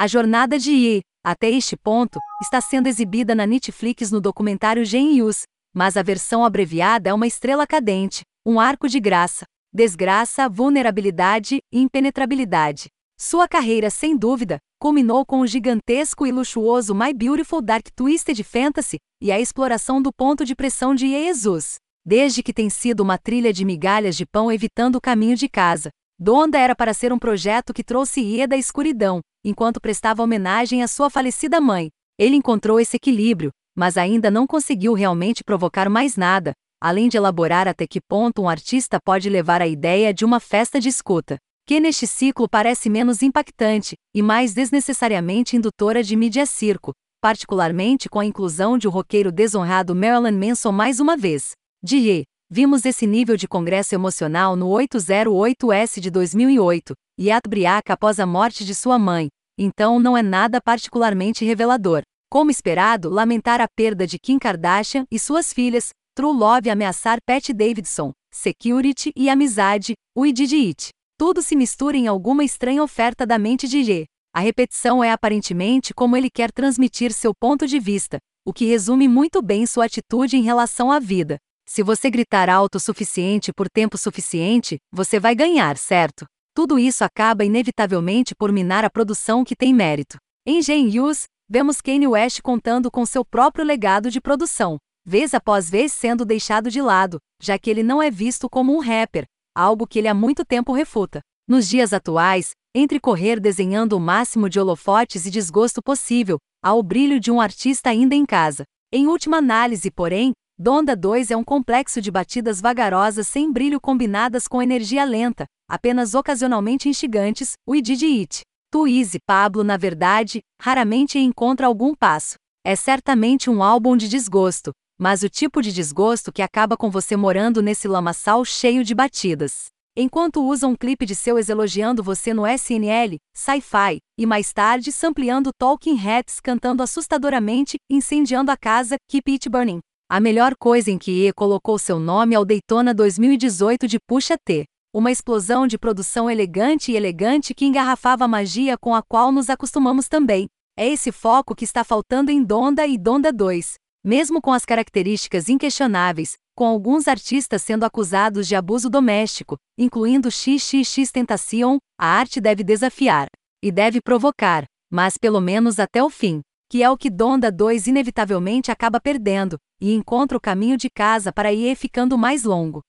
A jornada de Yi, até este ponto, está sendo exibida na Netflix no documentário Genius, mas a versão abreviada é uma estrela cadente, um arco de graça, desgraça, vulnerabilidade e impenetrabilidade. Sua carreira, sem dúvida, culminou com o gigantesco e luxuoso My Beautiful Dark Twisted Fantasy e a exploração do ponto de pressão de Jesus. Desde que tem sido uma trilha de migalhas de pão evitando o caminho de casa. Donda era para ser um projeto que trouxe Ie da escuridão, enquanto prestava homenagem à sua falecida mãe. Ele encontrou esse equilíbrio, mas ainda não conseguiu realmente provocar mais nada, além de elaborar até que ponto um artista pode levar a ideia de uma festa de escuta, que neste ciclo parece menos impactante e mais desnecessariamente indutora de mídia circo, particularmente com a inclusão de o roqueiro desonrado Marilyn Manson mais uma vez. Die, vimos esse nível de congresso emocional no 808S de 2008, e Atbriaca após a morte de sua mãe, então não é nada particularmente revelador. Como esperado, lamentar a perda de Kim Kardashian e suas filhas, True Love ameaçar Pat Davidson, Security e amizade, o It. Tudo se mistura em alguma estranha oferta da mente de G. A repetição é aparentemente como ele quer transmitir seu ponto de vista, o que resume muito bem sua atitude em relação à vida. Se você gritar alto o suficiente por tempo suficiente, você vai ganhar, certo? tudo isso acaba inevitavelmente por minar a produção que tem mérito. Em Genius, vemos Kanye West contando com seu próprio legado de produção, vez após vez sendo deixado de lado, já que ele não é visto como um rapper, algo que ele há muito tempo refuta. Nos dias atuais, entre correr desenhando o máximo de holofotes e desgosto possível, há o brilho de um artista ainda em casa. Em última análise, porém, Donda 2 é um complexo de batidas vagarosas sem brilho combinadas com energia lenta, apenas ocasionalmente instigantes, o Idid It. Tu Easy Pablo, na verdade, raramente encontra algum passo. É certamente um álbum de desgosto, mas o tipo de desgosto que acaba com você morando nesse lamaçal cheio de batidas. Enquanto usa um clipe de seu elogiando você no SNL, Sci-Fi, e mais tarde sampleando Talking Heads cantando assustadoramente, incendiando a casa, Keep It Burning. A melhor coisa em que E colocou seu nome ao Daytona 2018 de Puxa T. Uma explosão de produção elegante e elegante que engarrafava a magia com a qual nos acostumamos também. É esse foco que está faltando em Donda e Donda 2. Mesmo com as características inquestionáveis, com alguns artistas sendo acusados de abuso doméstico, incluindo XXX Tentacion, a arte deve desafiar. E deve provocar, mas pelo menos até o fim que é o que Donda 2 inevitavelmente acaba perdendo, e encontra o caminho de casa para ir ficando mais longo.